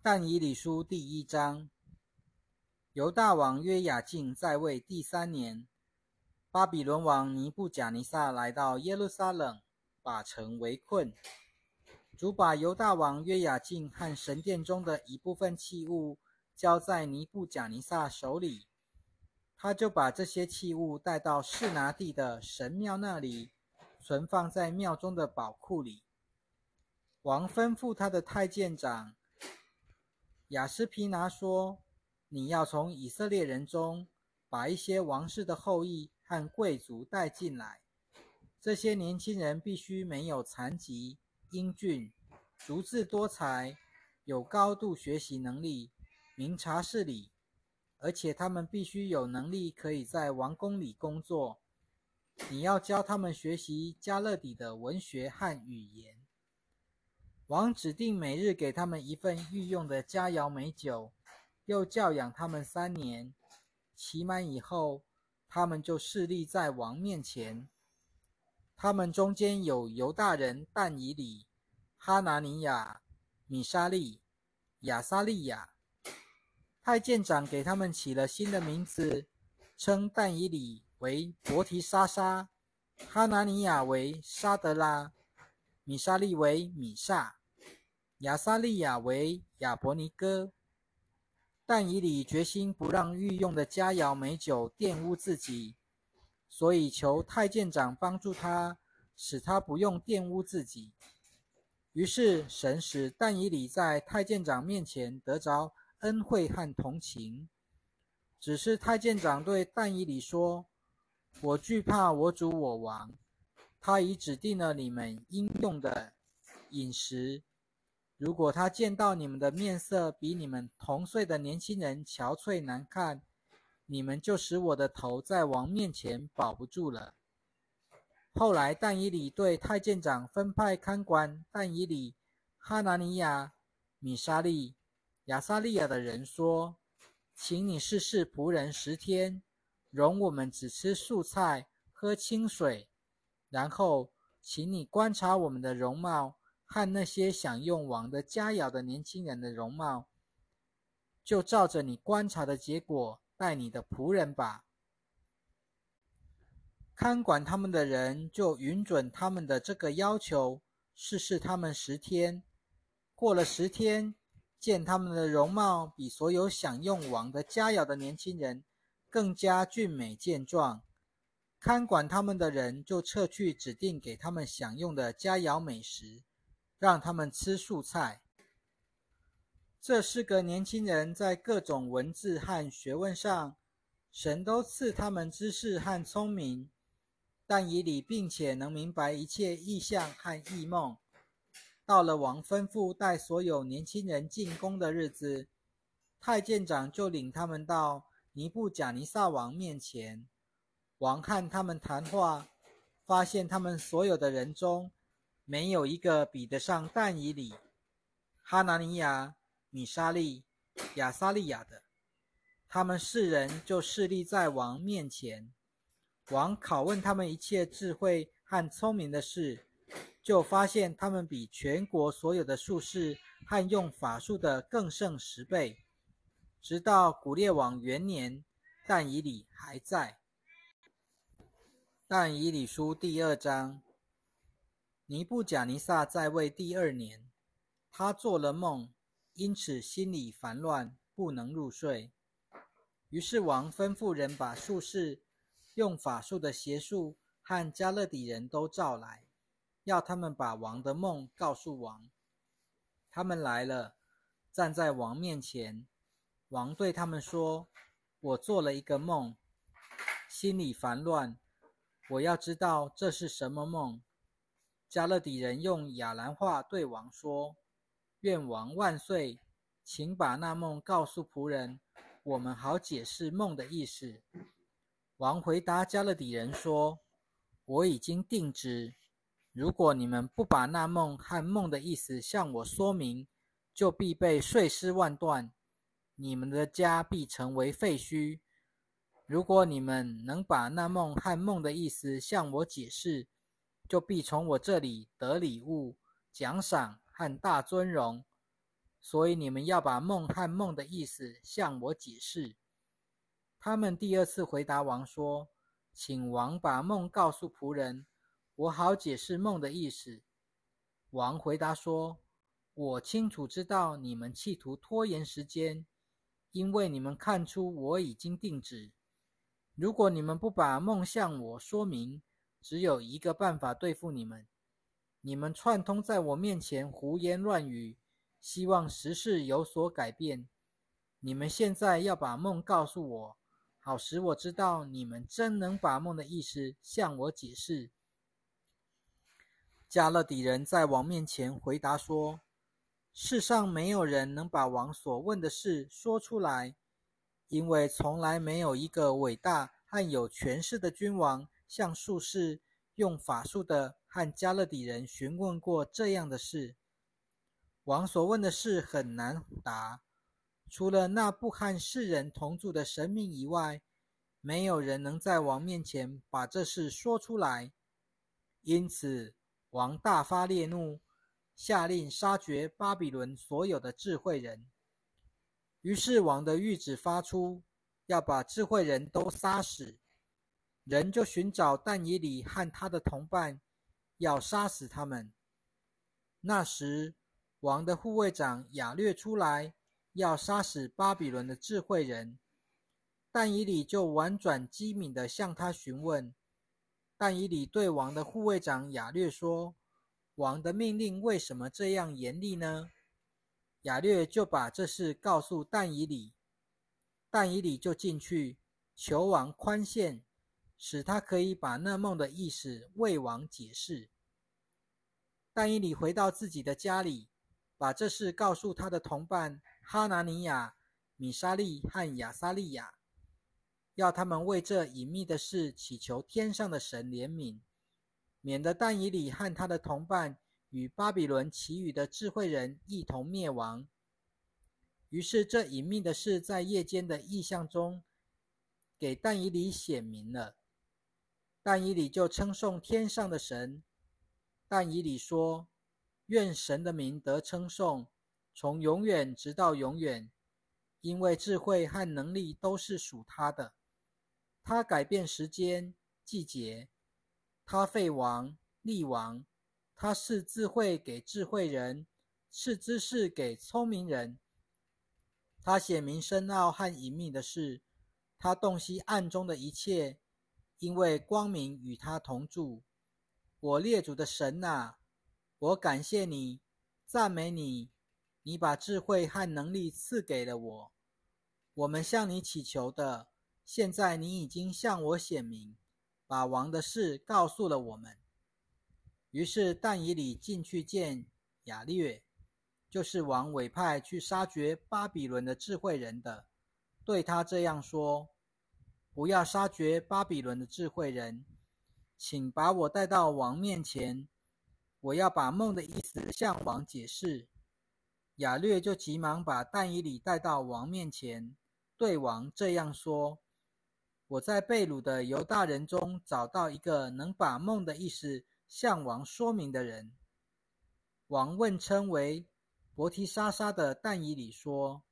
但以理书第一章，犹大王约雅敬在位第三年，巴比伦王尼布甲尼撒来到耶路撒冷，把城围困。主把犹大王约雅敬和神殿中的一部分器物交在尼布甲尼撒手里，他就把这些器物带到示拿地的神庙那里，存放在庙中的宝库里。王吩咐他的太监长雅斯皮拿说：“你要从以色列人中把一些王室的后裔和贵族带进来，这些年轻人必须没有残疾。”英俊、足智多才、有高度学习能力、明察事理，而且他们必须有能力可以在王宫里工作。你要教他们学习加勒底的文学和语言。王指定每日给他们一份御用的佳肴美酒，又教养他们三年。期满以后，他们就侍立在王面前。他们中间有犹大人但以里、哈拿尼亚、米沙利、亚撒利亚。太监长给他们起了新的名字，称但以里为伯提沙沙，哈拿尼亚为沙德拉，米沙利为米萨，亚撒利亚为亚伯尼哥。但以里决心不让御用的佳肴美酒玷污自己。所以求太监长帮助他，使他不用玷污自己。于是神使但以理在太监长面前得着恩惠和同情。只是太监长对但以理说：“我惧怕我主我王，他已指定了你们应用的饮食。如果他见到你们的面色比你们同岁的年轻人憔悴难看，”你们就使我的头在王面前保不住了。后来，但以理对太监长分派看管但以理、哈拿尼亚、米沙利、亚撒利亚的人说：“请你试试仆人十天，容我们只吃素菜，喝清水。然后，请你观察我们的容貌和那些享用王的佳肴的年轻人的容貌，就照着你观察的结果。”带你的仆人吧。看管他们的人就允准他们的这个要求，试试他们十天。过了十天，见他们的容貌比所有享用王的佳肴的年轻人更加俊美健壮，看管他们的人就撤去指定给他们享用的佳肴美食，让他们吃素菜。这四个年轻人在各种文字和学问上，神都赐他们知识和聪明，但以理并且能明白一切意象和异梦。到了王吩咐带所有年轻人进宫的日子，太监长就领他们到尼布贾尼撒王面前。王和他们谈话，发现他们所有的人中，没有一个比得上但以理、哈拿尼亚。米沙利、亚撒利亚的，他们四人就侍立在王面前。王拷问他们一切智慧和聪明的事，就发现他们比全国所有的术士和用法术的更胜十倍。直到古列王元年，但以理还在。但以理书第二章，尼布甲尼撒在位第二年，他做了梦。因此心里烦乱，不能入睡。于是王吩咐人把术士、用法术的邪术和加勒底人都召来，要他们把王的梦告诉王。他们来了，站在王面前。王对他们说：“我做了一个梦，心里烦乱，我要知道这是什么梦。”加勒底人用亚兰话对王说。愿王万岁！请把那梦告诉仆人，我们好解释梦的意思。王回答加勒底人说：“我已经定旨，如果你们不把那梦和梦的意思向我说明，就必被碎尸万段，你们的家必成为废墟。如果你们能把那梦和梦的意思向我解释，就必从我这里得礼物、奖赏。”和大尊荣，所以你们要把梦和梦的意思向我解释。”他们第二次回答王说：“请王把梦告诉仆人，我好解释梦的意思。”王回答说：“我清楚知道你们企图拖延时间，因为你们看出我已经定旨。如果你们不把梦向我说明，只有一个办法对付你们：你们串通在我面前胡言乱语，希望时事有所改变。你们现在要把梦告诉我。”好使我知道你们真能把梦的意思向我解释。加勒底人在王面前回答说：“世上没有人能把王所问的事说出来，因为从来没有一个伟大和有权势的君王向术士用法术的和加勒底人询问过这样的事。王所问的事很难答。”除了那不和世人同住的神明以外，没有人能在王面前把这事说出来。因此，王大发烈怒，下令杀绝巴比伦所有的智慧人。于是，王的谕旨发出，要把智慧人都杀死。人就寻找但以里和他的同伴，要杀死他们。那时，王的护卫长亚略出来。要杀死巴比伦的智慧人，但以理就婉转机敏地向他询问。但以理对王的护卫长亚略说：“王的命令为什么这样严厉呢？”亚略就把这事告诉但以理，但以理就进去求王宽限，使他可以把那梦的意思为王解释。但以理回到自己的家里，把这事告诉他的同伴。哈拿尼亚、米沙利和亚撒利亚，要他们为这隐秘的事祈求天上的神怜悯，免得但以里和他的同伴与巴比伦其余的智慧人一同灭亡。于是，这隐秘的事在夜间的异象中给但以里显明了。但以理就称颂天上的神。但以理说：“愿神的名得称颂。”从永远直到永远，因为智慧和能力都是属他的。他改变时间、季节，他废王、立王，他是智慧给智慧人，是知识给聪明人。他显明深奥和隐秘的事，他洞悉暗中的一切，因为光明与他同住。我列祖的神啊，我感谢你，赞美你。你把智慧和能力赐给了我，我们向你祈求的，现在你已经向我显明，把王的事告诉了我们。于是但以里进去见雅略，就是王委派去杀绝巴比伦的智慧人的，对他这样说：不要杀绝巴比伦的智慧人，请把我带到王面前，我要把梦的意思向王解释。亚略就急忙把但以里带到王面前，对王这样说：“我在贝鲁的犹大人中找到一个能把梦的意思向王说明的人。”王问称为伯提沙沙的但以里说：“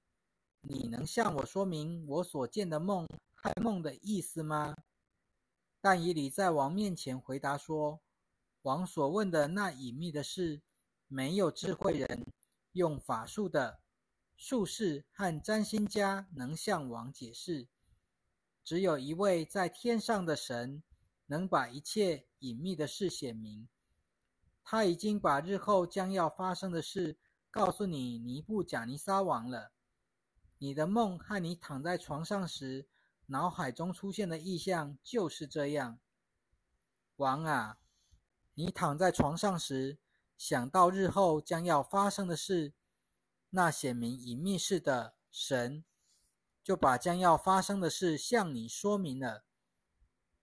你能向我说明我所见的梦和梦的意思吗？”但以里在王面前回答说：“王所问的那隐秘的事，没有智慧人。”用法术的术士和占星家能向王解释，只有一位在天上的神能把一切隐秘的事显明。他已经把日后将要发生的事告诉你，尼布贾尼撒王了。你的梦和你躺在床上时脑海中出现的意象就是这样。王啊，你躺在床上时。想到日后将要发生的事，那显明隐秘事的神就把将要发生的事向你说明了。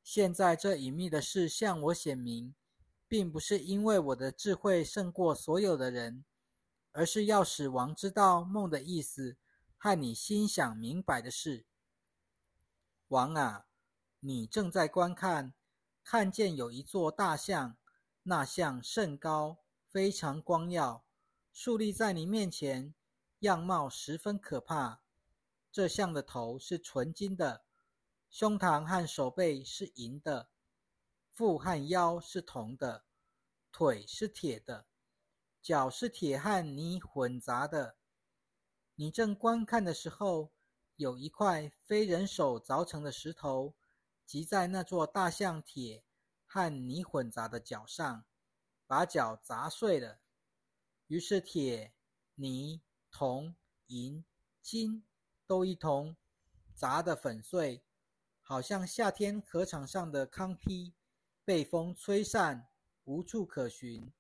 现在这隐秘的事向我显明，并不是因为我的智慧胜过所有的人，而是要使王知道梦的意思和你心想明白的事。王啊，你正在观看，看见有一座大象，那象甚高。非常光耀，竖立在你面前，样貌十分可怕。这象的头是纯金的，胸膛和手背是银的，腹和腰是铜的，腿是铁的，脚是铁和泥混杂的。你正观看的时候，有一块非人手凿成的石头，击在那座大象铁和泥混杂的脚上，把脚砸碎了。于是铁、泥、铜、银、金都一同砸得粉碎，好像夏天河场上的糠坯，被风吹散，无处可寻。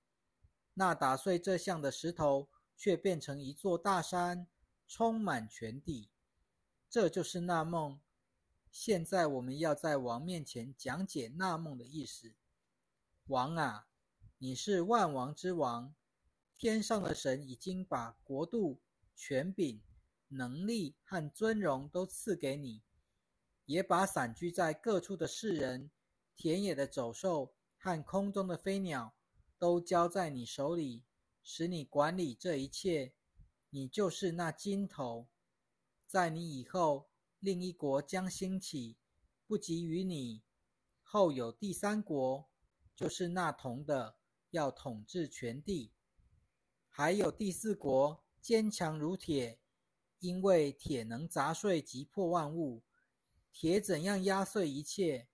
那打碎这像的石头，却变成一座大山。充满全地，这就是那梦。现在我们要在王面前讲解那梦的意思。王啊，你是万王之王，天上的神已经把国度、权柄、能力和尊荣都赐给你，也把散居在各处的世人、田野的走兽和空中的飞鸟都交在你手里，使你管理这一切。你就是那金头，在你以后，另一国将兴起，不及于你；后有第三国，就是那铜的，要统治全地；还有第四国，坚强如铁，因为铁能砸碎、击破万物。铁怎样压碎一切，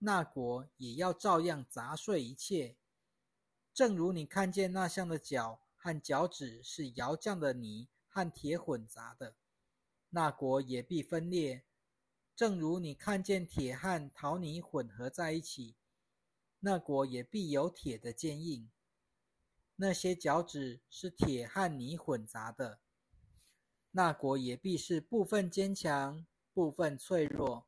那国也要照样砸碎一切。正如你看见那像的脚。和脚趾是窑匠的泥和铁混杂的，那国也必分裂。正如你看见铁和陶泥混合在一起，那国也必有铁的坚硬。那些脚趾是铁和泥混杂的，那国也必是部分坚强，部分脆弱。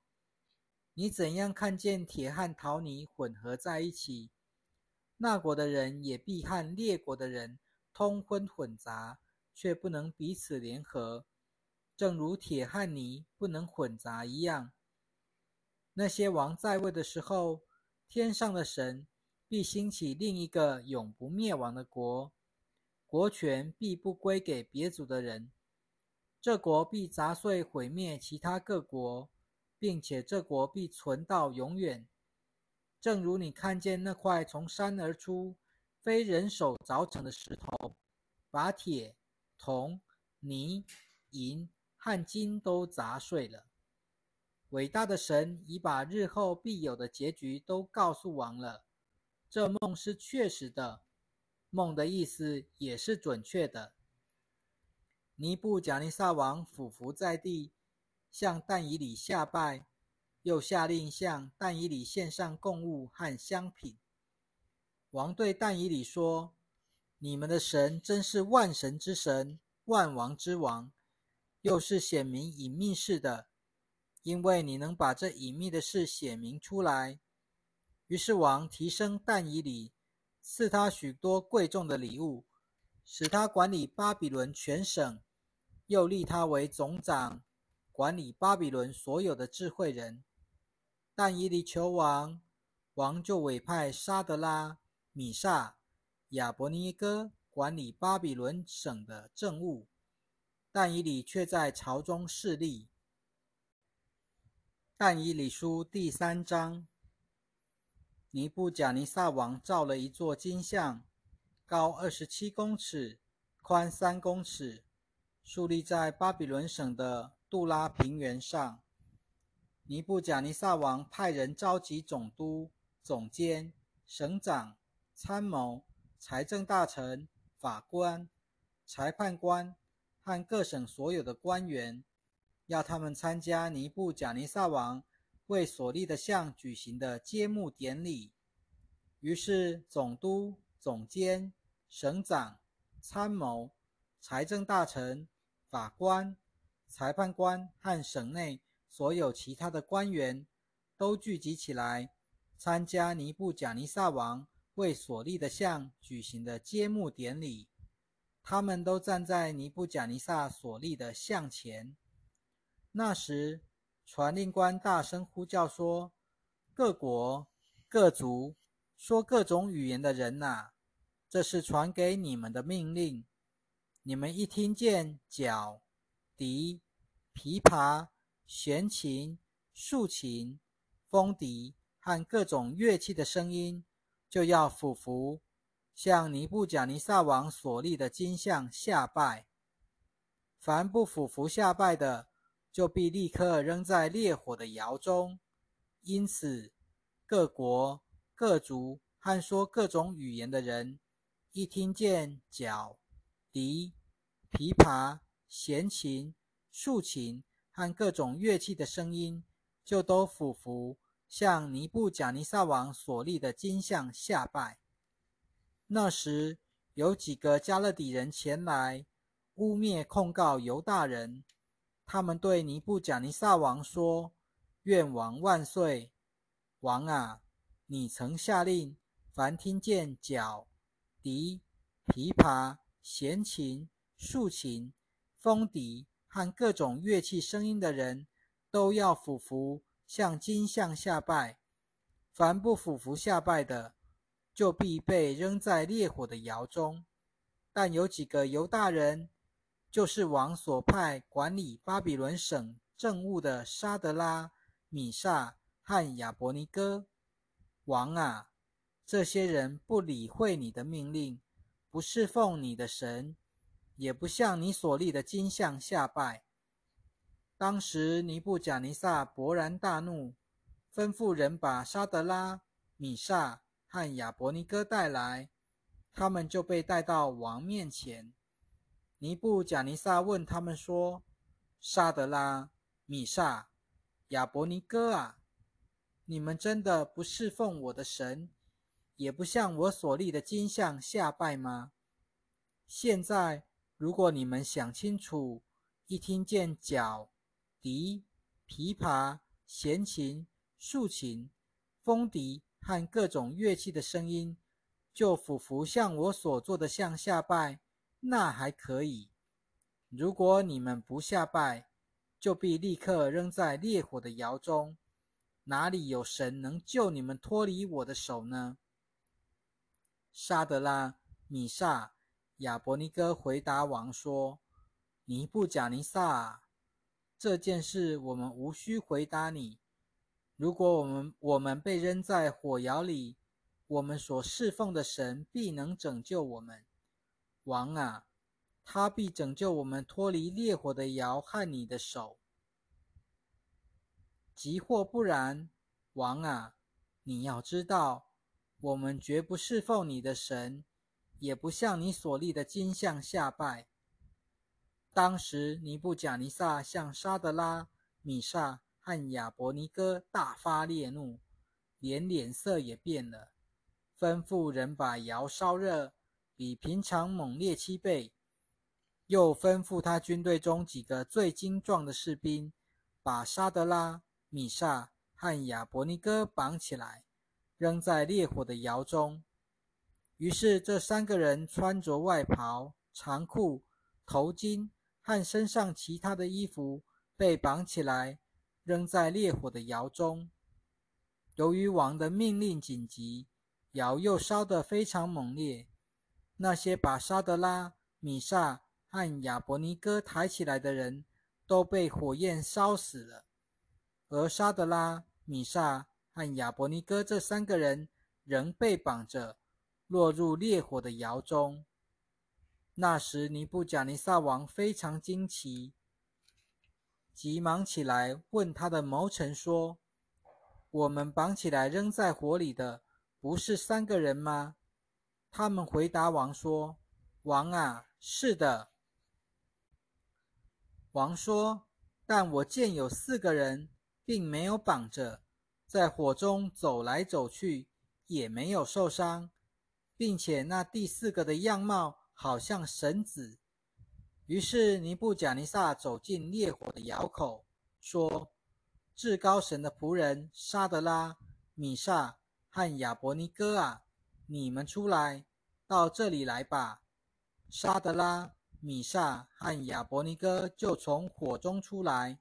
你怎样看见铁和陶泥混合在一起，那国的人也必和列国的人。通婚混杂，却不能彼此联合，正如铁和泥不能混杂一样。那些王在位的时候，天上的神必兴起另一个永不灭亡的国，国权必不归给别族的人。这国必砸碎毁灭其他各国，并且这国必存到永远。正如你看见那块从山而出。非人手凿成的石头，把铁、铜、泥、银和金都砸碎了。伟大的神已把日后必有的结局都告诉王了。这梦是确实的，梦的意思也是准确的。尼布贾尼撒王俯伏在地，向但以里下拜，又下令向但以里献上贡物和香品。王对但以理说：“你们的神真是万神之神，万王之王，又是显明隐秘事的，因为你能把这隐秘的事显明出来。”于是王提升但以理，赐他许多贵重的礼物，使他管理巴比伦全省，又立他为总长，管理巴比伦所有的智慧人。但以理求王，王就委派沙德拉。米萨、亚伯尼哥管理巴比伦省的政务，但以理却在朝中势力。但以理书第三章：尼布贾尼撒王造了一座金像，高二十七公尺，宽三公尺，竖立在巴比伦省的杜拉平原上。尼布贾尼撒王派人召集总督、总监、省长。参谋、财政大臣、法官、裁判官和各省所有的官员，要他们参加尼布贾尼撒王为所立的像举行的揭幕典礼。于是，总督、总监、省长、参谋、财政大臣、法官、裁判官和省内所有其他的官员都聚集起来，参加尼布贾尼撒王。为所立的像举行的揭幕典礼，他们都站在尼布贾尼撒所立的像前。那时，传令官大声呼叫说：“各国、各族、说各种语言的人呐，这是传给你们的命令。你们一听见角、笛、琵琶、弦琴、竖琴、风笛和各种乐器的声音，就要俯伏，向尼布甲尼撒王所立的金像下拜。凡不俯伏下拜的，就必立刻扔在烈火的窑中。因此，各国、各族和说各种语言的人，一听见角、笛、琵琶、弦琴、竖琴和各种乐器的声音，就都俯伏，向尼布甲尼撒王所立的金像下拜。那时，有几个加勒底人前来，污蔑控告犹大人。他们对尼布甲尼撒王说：“愿王万岁！王啊，你曾下令，凡听见角、笛、琵琶、弦琴、竖琴、风笛和各种乐器声音的人，都要俯伏向金像下拜。凡不俯伏下拜的，就必被扔在烈火的窑中。但有几个犹大人。”就是王所派管理巴比伦省政务的沙德拉、米萨和亚伯尼哥王啊，这些人不理会你的命令，不侍奉你的神，也不向你所立的金像下拜。当时尼布甲尼撒勃然大怒，吩咐人把沙德拉、米萨和亚伯尼哥带来，他们就被带到王面前。尼布贾尼撒问他们说：“沙德拉、米萨、亚伯尼哥啊，你们真的不侍奉我的神，也不向我所立的金像下拜吗？现在，如果你们想清楚，一听见角、笛、琵琶、弦琴、竖琴、风笛和各种乐器的声音，就俯伏向我所做的像下拜。”那还可以。如果你们不下拜，就必立刻扔在烈火的窑中。哪里有神能救你们脱离我的手呢？沙德拉、米萨、亚伯尼哥回答王说：“尼布贾尼撒，这件事我们无需回答你。如果我们我们被扔在火窑里，我们所侍奉的神必能拯救我们。”王啊，他必拯救我们脱离烈火的窑和你的手；即或不然，王啊，你要知道，我们绝不侍奉你的神，也不向你所立的金像下拜。当时尼布甲尼撒向沙德拉、米萨和亚伯尼哥大发烈怒，连脸色也变了，吩咐人把窑烧热。比平常猛烈七倍，又吩咐他军队中几个最精壮的士兵，把沙德拉、米萨和亚伯尼哥绑起来，扔在烈火的窑中。于是这三个人穿着外袍、长裤、头巾和身上其他的衣服，被绑起来，扔在烈火的窑中。由于王的命令紧急，窑又烧得非常猛烈。那些把沙德拉、米萨和亚伯尼哥抬起来的人，都被火焰烧死了；而沙德拉、米萨和亚伯尼哥这三个人仍被绑着，落入烈火的窑中。那时，尼布甲尼撒王非常惊奇，急忙起来问他的谋臣说：“我们绑起来扔在火里的，不是三个人吗？”他们回答王说：“王啊，是的。”王说：“但我见有四个人，并没有绑着，在火中走来走去，也没有受伤，并且那第四个的样貌好像神子。”于是尼布贾尼撒走进烈火的窑口，说：“至高神的仆人沙德拉、米萨和亚伯尼哥啊！”你们出来，到这里来吧！沙德拉、米萨和亚伯尼哥就从火中出来。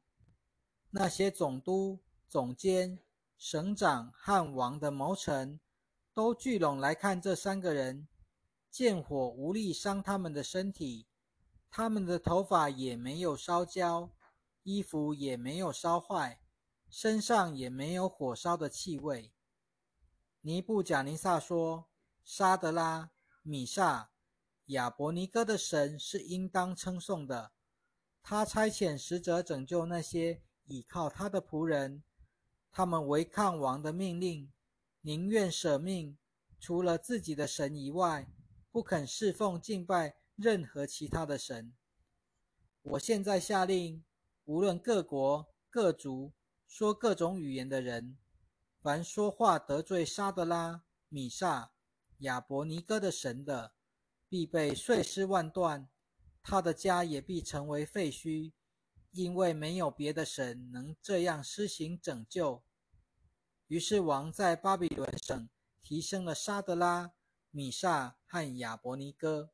那些总督、总监、省长和王的谋臣都聚拢来看这三个人。见火无力伤他们的身体，他们的头发也没有烧焦，衣服也没有烧坏，身上也没有火烧的气味。尼布贾尼撒说：“沙德拉、米萨、亚伯尼哥的神是应当称颂的。他差遣使者拯救那些倚靠他的仆人，他们违抗王的命令，宁愿舍命，除了自己的神以外，不肯侍奉敬拜任何其他的神。我现在下令，无论各国各族说各种语言的人。”凡说话得罪沙德拉、米萨、亚伯尼哥的神的，必被碎尸万段；他的家也必成为废墟，因为没有别的神能这样施行拯救。于是王在巴比伦省提升了沙德拉、米萨和亚伯尼哥。